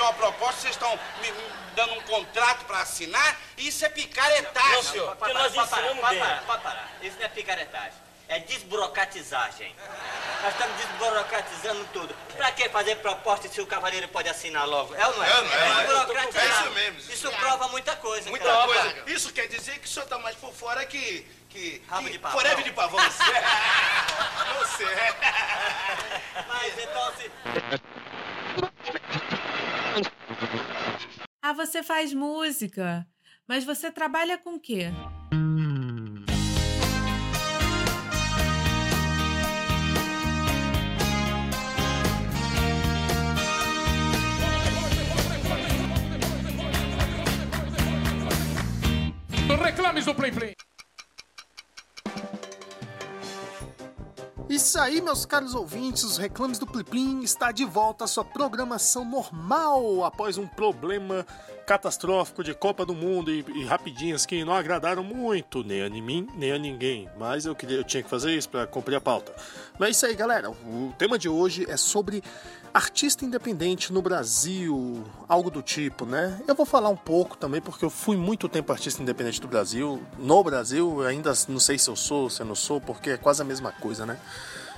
é uma proposta, vocês estão me, me dando um contrato para assinar, e isso é picaretagem. Não, senhor, porque nós ensinamos pode bem. parar, pode parar. Isso não é picaretagem. É desburocratizagem. Nós estamos desburocratizando tudo. Pra que fazer proposta se o cavaleiro pode assinar logo? É ou não é? É não é? desburocratizar. É isso mesmo, isso prova muita coisa. Muita cara. coisa. Isso quer dizer que o senhor tá mais por fora que. que. Rabo que de pavão. Forever de pavão. Você. Você. Mas então se. Ah, você faz música. Mas você trabalha com o quê? Reclames do Play Play. Isso aí, meus caros ouvintes, os reclames do Pliplim está de volta à sua programação normal após um problema catastrófico de Copa do Mundo e, e rapidinhas que não agradaram muito, nem a mim, nem a ninguém. Mas eu, queria, eu tinha que fazer isso para cumprir a pauta. Mas é isso aí, galera. O tema de hoje é sobre artista independente no Brasil, algo do tipo, né? Eu vou falar um pouco também, porque eu fui muito tempo artista independente do Brasil. No Brasil, ainda não sei se eu sou, se eu não sou, porque é quase a mesma coisa, né?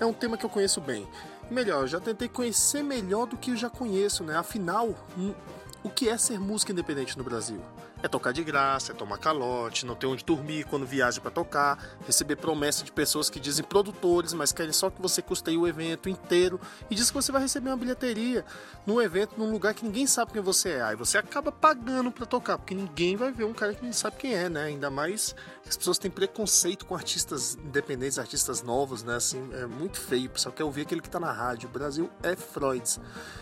É um tema que eu conheço bem. Melhor, já tentei conhecer melhor do que eu já conheço, né? Afinal, o que é ser música independente no Brasil? É tocar de graça, é tomar calote, não ter onde dormir quando viaja para tocar, receber promessa de pessoas que dizem produtores, mas querem só que você custeie o evento inteiro e diz que você vai receber uma bilheteria num evento, num lugar que ninguém sabe quem você é. Aí você acaba pagando para tocar, porque ninguém vai ver um cara que não sabe quem é, né? Ainda mais as pessoas têm preconceito com artistas independentes, artistas novos, né? Assim, é muito feio. O pessoal quer ouvir aquele que tá na rádio. O Brasil é Freud.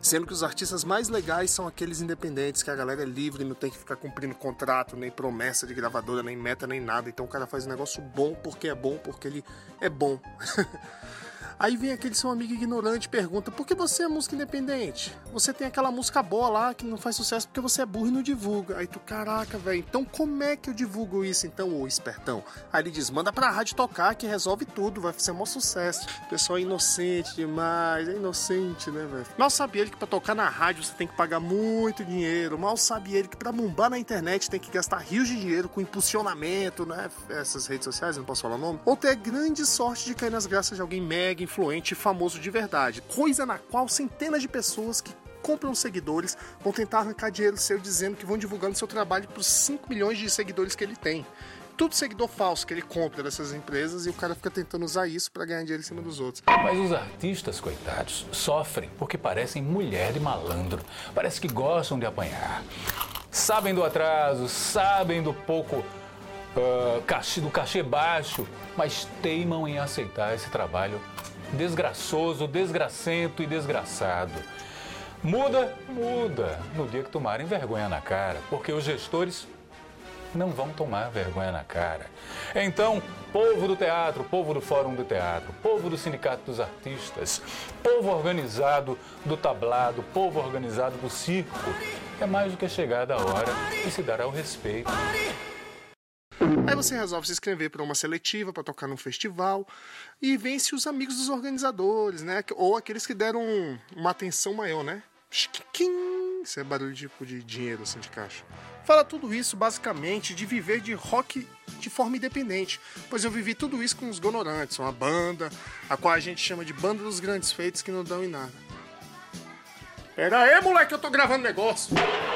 Sendo que os artistas mais legais são aqueles independentes, que a galera é livre, não tem que ficar cumprindo contrato, nem promessa de gravadora, nem meta, nem nada. Então o cara faz um negócio bom porque é bom, porque ele é bom. Aí vem aquele seu amigo ignorante e pergunta: por que você é música independente? Você tem aquela música boa lá que não faz sucesso porque você é burro e não divulga. Aí tu, caraca, velho, então como é que eu divulgo isso então, ô espertão? Aí ele diz: manda pra rádio tocar que resolve tudo, vai ser um sucesso. O pessoal é inocente demais, é inocente, né, velho? Mal sabe ele que pra tocar na rádio você tem que pagar muito dinheiro. Mal sabe ele que pra bombar na internet tem que gastar rios de dinheiro com impulsionamento, né? Essas redes sociais, não posso falar o nome. Ou ter grande sorte de cair nas graças de alguém mega influente e famoso de verdade. Coisa na qual centenas de pessoas que compram seguidores vão tentar arrancar dinheiro seu dizendo que vão divulgando seu trabalho para os 5 milhões de seguidores que ele tem. Tudo seguidor falso que ele compra dessas empresas e o cara fica tentando usar isso para ganhar dinheiro em cima dos outros. Mas os artistas, coitados, sofrem porque parecem mulher de malandro. Parece que gostam de apanhar. Sabem do atraso, sabem do pouco ah, cachê, do cachê baixo, mas teimam em aceitar esse trabalho desgraçoso, desgracento e desgraçado. Muda, muda no dia que tomarem vergonha na cara, porque os gestores não vão tomar vergonha na cara. Então, povo do teatro, povo do Fórum do Teatro, povo do Sindicato dos Artistas, povo organizado do tablado, povo organizado do circo, é mais do que chegada a hora de se dar ao respeito. Aí você resolve se inscrever para uma seletiva, para tocar num festival e vence os amigos dos organizadores, né? Ou aqueles que deram uma atenção maior, né? Isso é barulho tipo de dinheiro assim de caixa. Fala tudo isso basicamente de viver de rock de forma independente, pois eu vivi tudo isso com os Gonorantes, uma banda a qual a gente chama de banda dos grandes feitos que não dão em nada. Pera aí, moleque, eu tô gravando negócio.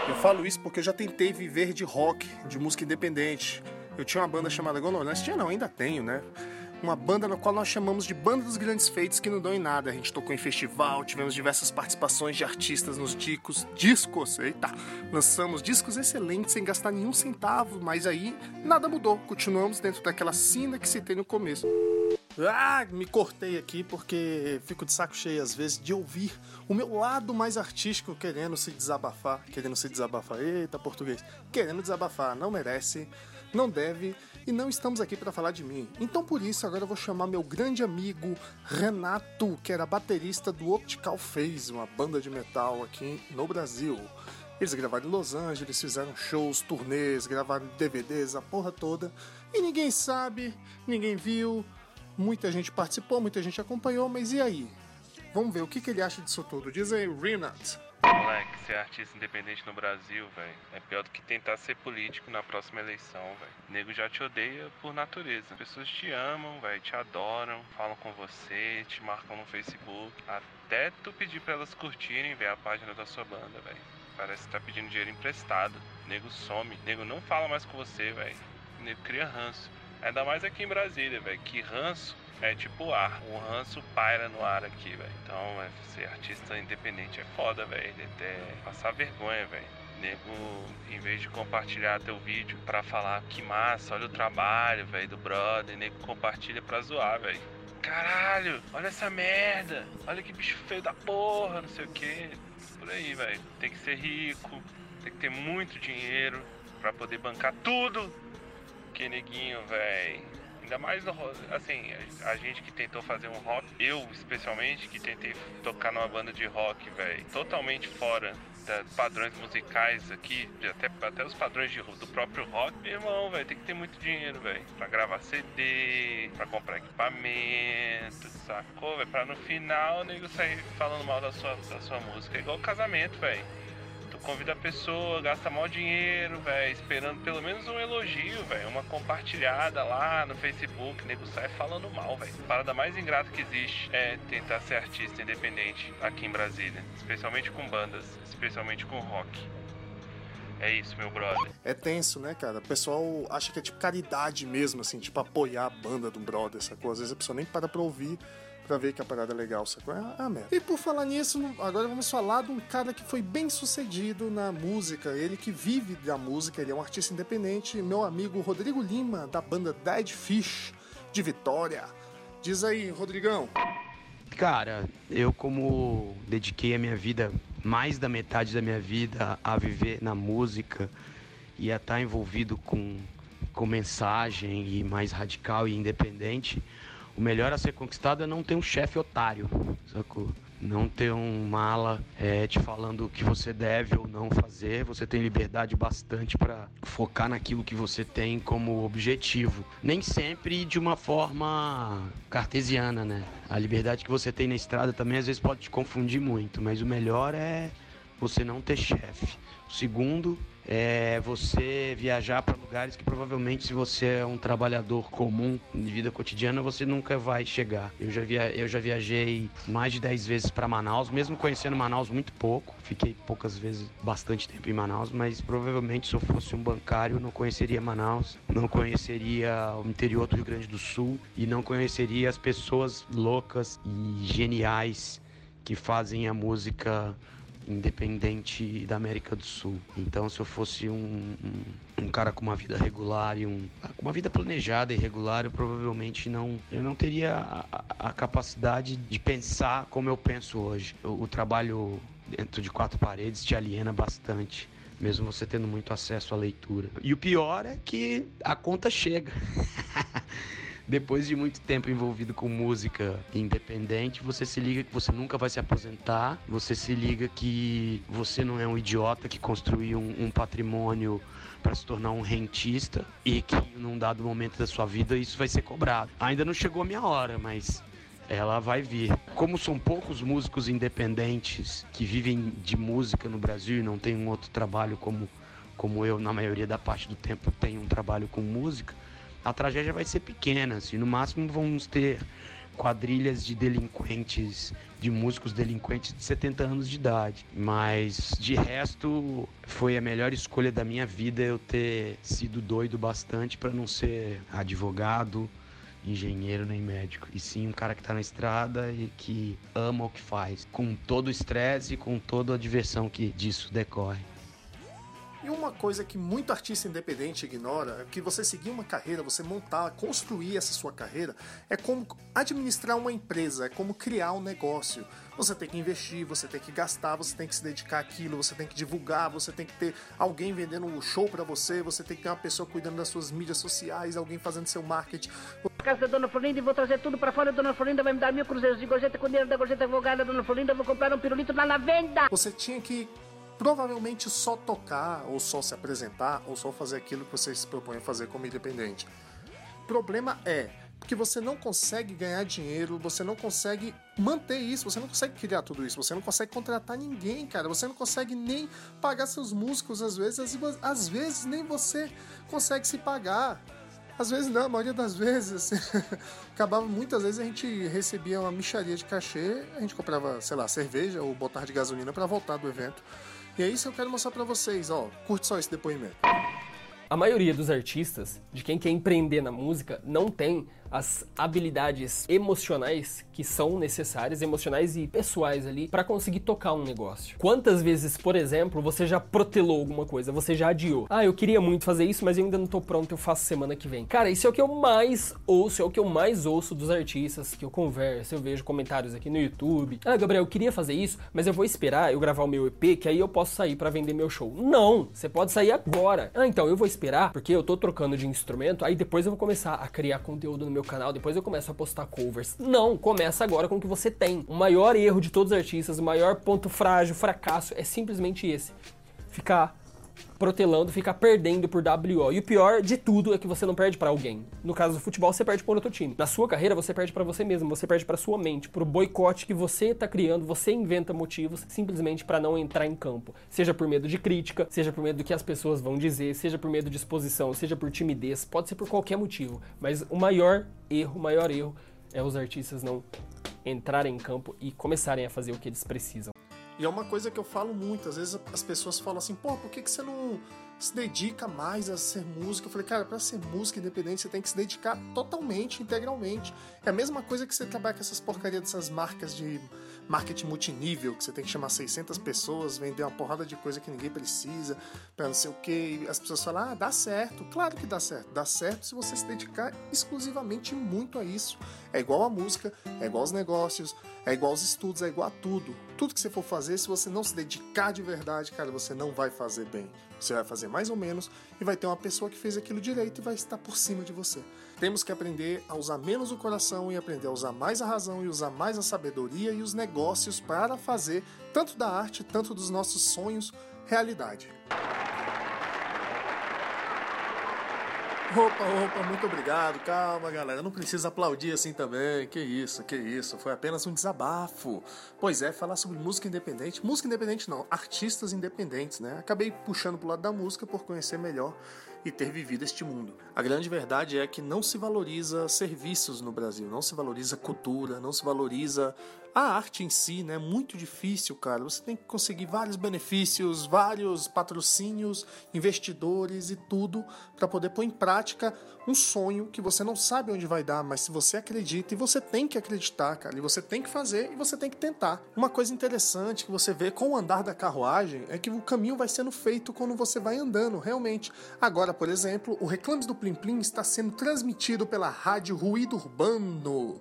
Eu falo isso porque eu já tentei viver de rock, de música independente. Eu tinha uma banda chamada Gonorantes, tinha não, ainda tenho, né? Uma banda na qual nós chamamos de Banda dos Grandes Feitos que não dão em nada. A gente tocou em festival, tivemos diversas participações de artistas nos discos, discos, eita. Lançamos discos excelentes sem gastar nenhum centavo, mas aí nada mudou. Continuamos dentro daquela sina que citei no começo. Ah, me cortei aqui porque fico de saco cheio às vezes de ouvir o meu lado mais artístico querendo se desabafar, querendo se desabafar. Eita, português. Querendo desabafar, não merece, não deve e não estamos aqui para falar de mim. Então por isso agora eu vou chamar meu grande amigo Renato, que era baterista do Optical Phase, uma banda de metal aqui no Brasil. Eles gravaram em Los Angeles, fizeram shows, turnês, gravaram DVDs, a porra toda. E ninguém sabe, ninguém viu, muita gente participou, muita gente acompanhou, mas e aí? Vamos ver o que, que ele acha disso tudo. Diz aí, Renat. Moleque, ser artista independente no Brasil, velho, é pior do que tentar ser político na próxima eleição, velho. Nego já te odeia por natureza. As pessoas te amam, velho, te adoram, falam com você, te marcam no Facebook. Até tu pedir pra elas curtirem, ver a página da sua banda, velho. Parece que tá pedindo dinheiro emprestado. Nego some. Nego não fala mais com você, velho. Nego cria ranço. Ainda mais aqui em Brasília, velho. Que ranço é tipo ar. O ranço paira no ar aqui, velho. Então, é, ser artista independente é foda, velho. É passar vergonha, velho. Nego, em vez de compartilhar teu vídeo pra falar que massa, olha o trabalho, velho, do brother, nego compartilha pra zoar, velho. Caralho, olha essa merda, olha que bicho feio da porra, não sei o que. Por aí, velho. Tem que ser rico, tem que ter muito dinheiro pra poder bancar tudo. Que neguinho, velho. Ainda mais no assim, a, gente que tentou fazer um rock, eu especialmente que tentei tocar numa banda de rock, velho, totalmente fora da padrões musicais aqui, até, até os padrões de, do próprio rock, meu irmão, velho, tem que ter muito dinheiro, velho, pra gravar CD, pra comprar equipamento, sacou, velho, pra no final o nego sair falando mal da sua, da sua música, igual casamento, velho. Convida a pessoa, gasta maior dinheiro, velho, esperando pelo menos um elogio, velho, uma compartilhada lá no Facebook, nego sai falando mal, velho. Parada mais ingrata que existe é tentar ser artista independente aqui em Brasília, especialmente com bandas, especialmente com rock. É isso, meu brother. É tenso, né, cara? O pessoal acha que é tipo caridade mesmo, assim, tipo apoiar a banda do brother, sacou? Às vezes a pessoa nem para pra ouvir pra ver que a parada é legal, sacou? É a merda. E por falar nisso, agora vamos falar de um cara que foi bem sucedido na música, ele que vive da música, ele é um artista independente, meu amigo Rodrigo Lima, da banda Dead Fish, de Vitória. Diz aí, Rodrigão. Cara, eu como dediquei a minha vida, mais da metade da minha vida a viver na música e a estar envolvido com, com mensagem e mais radical e independente, o melhor a ser conquistado é não ter um chefe otário, sacou? Não ter um mala é, te falando o que você deve ou não fazer. Você tem liberdade bastante para focar naquilo que você tem como objetivo. Nem sempre de uma forma cartesiana, né? A liberdade que você tem na estrada também às vezes pode te confundir muito, mas o melhor é você não ter chefe. O segundo é você viajar para lugares que provavelmente se você é um trabalhador comum de vida cotidiana você nunca vai chegar. Eu já, via, eu já viajei mais de 10 vezes para Manaus, mesmo conhecendo Manaus muito pouco. Fiquei poucas vezes, bastante tempo em Manaus, mas provavelmente se eu fosse um bancário não conheceria Manaus, não conheceria o interior do Rio Grande do Sul e não conheceria as pessoas loucas e geniais que fazem a música independente da América do Sul. Então, se eu fosse um, um, um cara com uma vida regular e um, uma vida planejada e regular, eu provavelmente não, eu não teria a, a- a capacidade de pensar como eu penso hoje. O, o trabalho dentro de quatro paredes te aliena bastante. Mesmo você tendo muito acesso à leitura. E o pior é que a conta chega. depois de muito tempo envolvido com música independente, você se liga que você nunca vai se aposentar, você se liga que você não é um idiota que construiu um, um patrimônio para se tornar um rentista e que num dado momento da sua vida isso vai ser cobrado. Ainda não chegou a minha hora, mas ela vai vir. Como são poucos músicos independentes que vivem de música no Brasil e não tem um outro trabalho como como eu na maioria da parte do tempo tenho um trabalho com música, a tragédia vai ser pequena, assim, no máximo vamos ter quadrilhas de delinquentes, de músicos delinquentes de 70 anos de idade. Mas de resto, foi a melhor escolha da minha vida eu ter sido doido bastante para não ser advogado, engenheiro nem médico, e sim um cara que tá na estrada e que ama o que faz, com todo o estresse e com toda a diversão que disso decorre. E uma coisa que muito artista independente ignora é que você seguir uma carreira, você montar, construir essa sua carreira, é como administrar uma empresa, é como criar um negócio. Você tem que investir, você tem que gastar, você tem que se dedicar àquilo, você tem que divulgar, você tem que ter alguém vendendo um show pra você, você tem que ter uma pessoa cuidando das suas mídias sociais, alguém fazendo seu marketing. casa da Dona Florinda e vou trazer tudo pra fora. A Dona Florinda vai me dar mil cruzeiros de gorjeta com dinheiro da gorjeta advogada. Dona Florinda, eu vou comprar um pirulito lá na venda. Você tinha que provavelmente só tocar, ou só se apresentar, ou só fazer aquilo que você se propõe a fazer como independente. O problema é Porque você não consegue ganhar dinheiro, você não consegue manter isso, você não consegue criar tudo isso, você não consegue contratar ninguém, cara. Você não consegue nem pagar seus músicos às vezes, às vezes nem você consegue se pagar. Às vezes não, a maioria das vezes. acabava, muitas vezes a gente recebia uma micharia de cachê, a gente comprava, sei lá, cerveja ou botar de gasolina para voltar do evento. E é isso que eu quero mostrar para vocês, ó. Curte só esse depoimento. A maioria dos artistas, de quem quer empreender na música, não tem as habilidades emocionais que são necessárias, emocionais e pessoais ali, para conseguir tocar um negócio. Quantas vezes, por exemplo, você já protelou alguma coisa, você já adiou? Ah, eu queria muito fazer isso, mas eu ainda não tô pronto, eu faço semana que vem. Cara, isso é o que eu mais ouço, é o que eu mais ouço dos artistas que eu converso, eu vejo comentários aqui no YouTube. Ah, Gabriel, eu queria fazer isso, mas eu vou esperar eu gravar o meu EP, que aí eu posso sair para vender meu show. Não, você pode sair agora. Ah, então eu vou esperar, porque eu tô trocando de instrumento, aí depois eu vou começar a criar conteúdo no meu canal, depois eu começo a postar covers. Não, começa agora com o que você tem. O maior erro de todos os artistas, o maior ponto frágil, fracasso é simplesmente esse. Ficar protelando, ficar perdendo por WO. E o pior de tudo é que você não perde para alguém. No caso do futebol, você perde para outro time. Na sua carreira, você perde para você mesmo, você perde para sua mente, pro boicote que você tá criando, você inventa motivos simplesmente para não entrar em campo. Seja por medo de crítica, seja por medo do que as pessoas vão dizer, seja por medo de exposição, seja por timidez, pode ser por qualquer motivo. Mas o maior erro, o maior erro é os artistas não entrarem em campo e começarem a fazer o que eles precisam. E é uma coisa que eu falo muito, às vezes as pessoas falam assim, pô, por que, que você não se dedica mais a ser músico? Eu falei, cara, para ser música independente você tem que se dedicar totalmente, integralmente. É a mesma coisa que você trabalhar com essas porcarias dessas marcas de marketing multinível, que você tem que chamar 600 pessoas, vender uma porrada de coisa que ninguém precisa, para não sei o que. As pessoas falam, ah, dá certo. Claro que dá certo. Dá certo se você se dedicar exclusivamente muito a isso. É igual a música, é igual aos negócios, é igual aos estudos, é igual a tudo. Tudo que você for fazer, se você não se dedicar de verdade, cara, você não vai fazer bem. Você vai fazer mais ou menos e vai ter uma pessoa que fez aquilo direito e vai estar por cima de você. Temos que aprender a usar menos o coração e aprender a usar mais a razão e usar mais a sabedoria e os negócios para fazer tanto da arte, tanto dos nossos sonhos realidade. Opa, opa, muito obrigado. Calma, galera. Não precisa aplaudir assim também. Que isso, que isso. Foi apenas um desabafo. Pois é, falar sobre música independente. Música independente não, artistas independentes, né? Acabei puxando pro lado da música por conhecer melhor e ter vivido este mundo. A grande verdade é que não se valoriza serviços no Brasil, não se valoriza cultura, não se valoriza a arte em si, né? É muito difícil, cara. Você tem que conseguir vários benefícios, vários patrocínios, investidores e tudo para poder pôr em prática um sonho que você não sabe onde vai dar, mas se você acredita e você tem que acreditar, cara, e você tem que fazer e você tem que tentar. Uma coisa interessante que você vê com o andar da carruagem é que o caminho vai sendo feito quando você vai andando, realmente. Agora, por exemplo, o Reclames do Plim Plim está sendo transmitido pela rádio Ruído Urbano.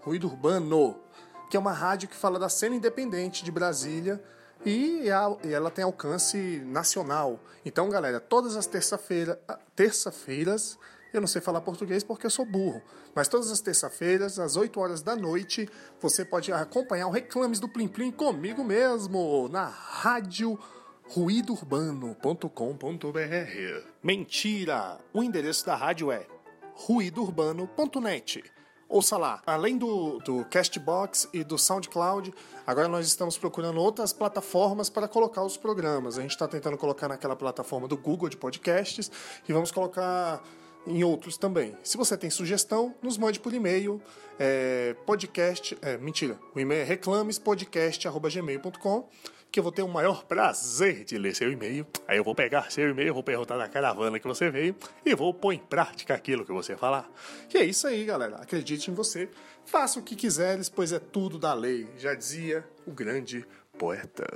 Ruído Urbano que é uma rádio que fala da cena independente de Brasília e, ela tem alcance nacional. Então, galera, todas as terça-feira, terça-feiras, eu não sei falar português porque eu sou burro, mas todas as terça-feiras, às 8 horas da noite, você pode acompanhar o Reclames do Plim Plim comigo mesmo, na rádio ruidourbano.com.br. Mentira! O endereço da rádio é ruidourbano.net. Ouça lá, além do, do Castbox e do SoundCloud, agora nós estamos procurando outras plataformas para colocar os programas. A gente está tentando colocar naquela plataforma do Google de podcasts e vamos colocar em outros também. Se você tem sugestão, nos mande por e-mail, é, podcast, é, mentira, o e-mail é reclamespodcast.gmail.com que eu vou ter o maior prazer de ler seu e-mail. Aí eu vou pegar seu e-mail, vou perguntar na caravana que você veio e vou pôr em prática aquilo que você falar. E é isso aí, galera. Acredite em você. Faça o que quiseres, pois é tudo da lei. Já dizia o grande poeta.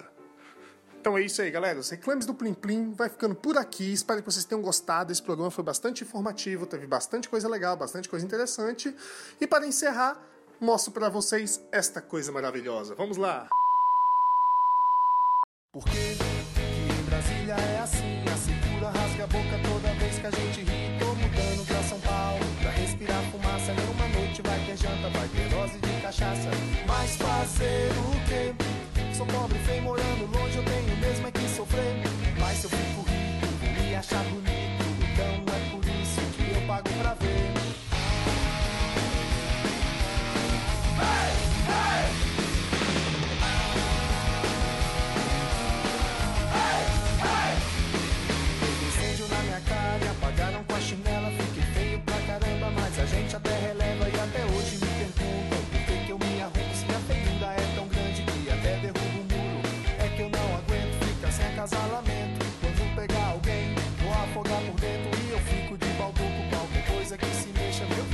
Então é isso aí, galera. Os reclames do Plim Plim vai ficando por aqui. Espero que vocês tenham gostado. Esse programa foi bastante informativo, teve bastante coisa legal, bastante coisa interessante. E para encerrar, mostro para vocês esta coisa maravilhosa. Vamos lá! Brasília é assim, a segura rasga a boca toda vez que a gente ri. Tô mudando pra São Paulo, pra respirar fumaça. Nenhuma noite vai ter janta, vai ter dose de cachaça. Mas fazer o quê? Sou pobre, feio, morando longe, eu tenho mesmo é que sofrer. Mas se eu fico rico, vou me achar bonito. Então é por isso que eu pago pra ver. coisa que se mexa, meu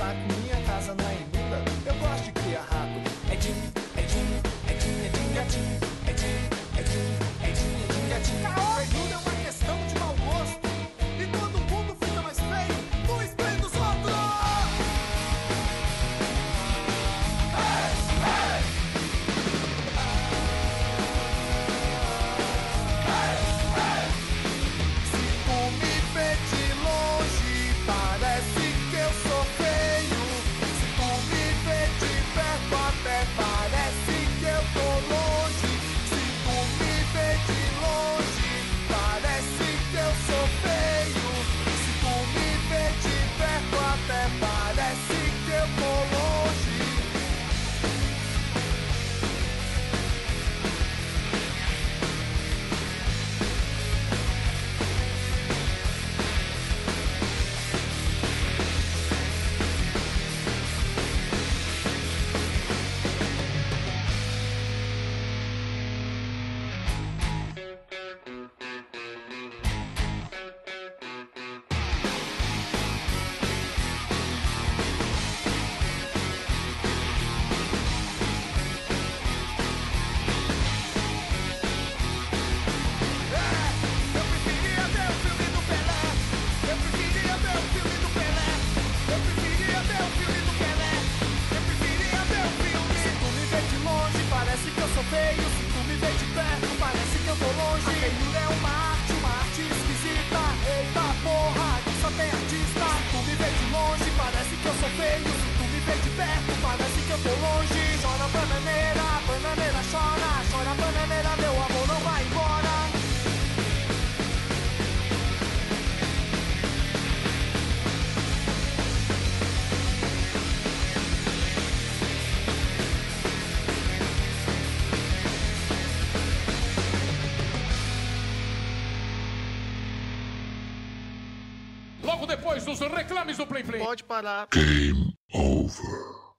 like bananeira, bananeira chora, chora bananeira, meu amor não vai embora. Logo depois dos reclames do Plim Plim. Pode parar. Game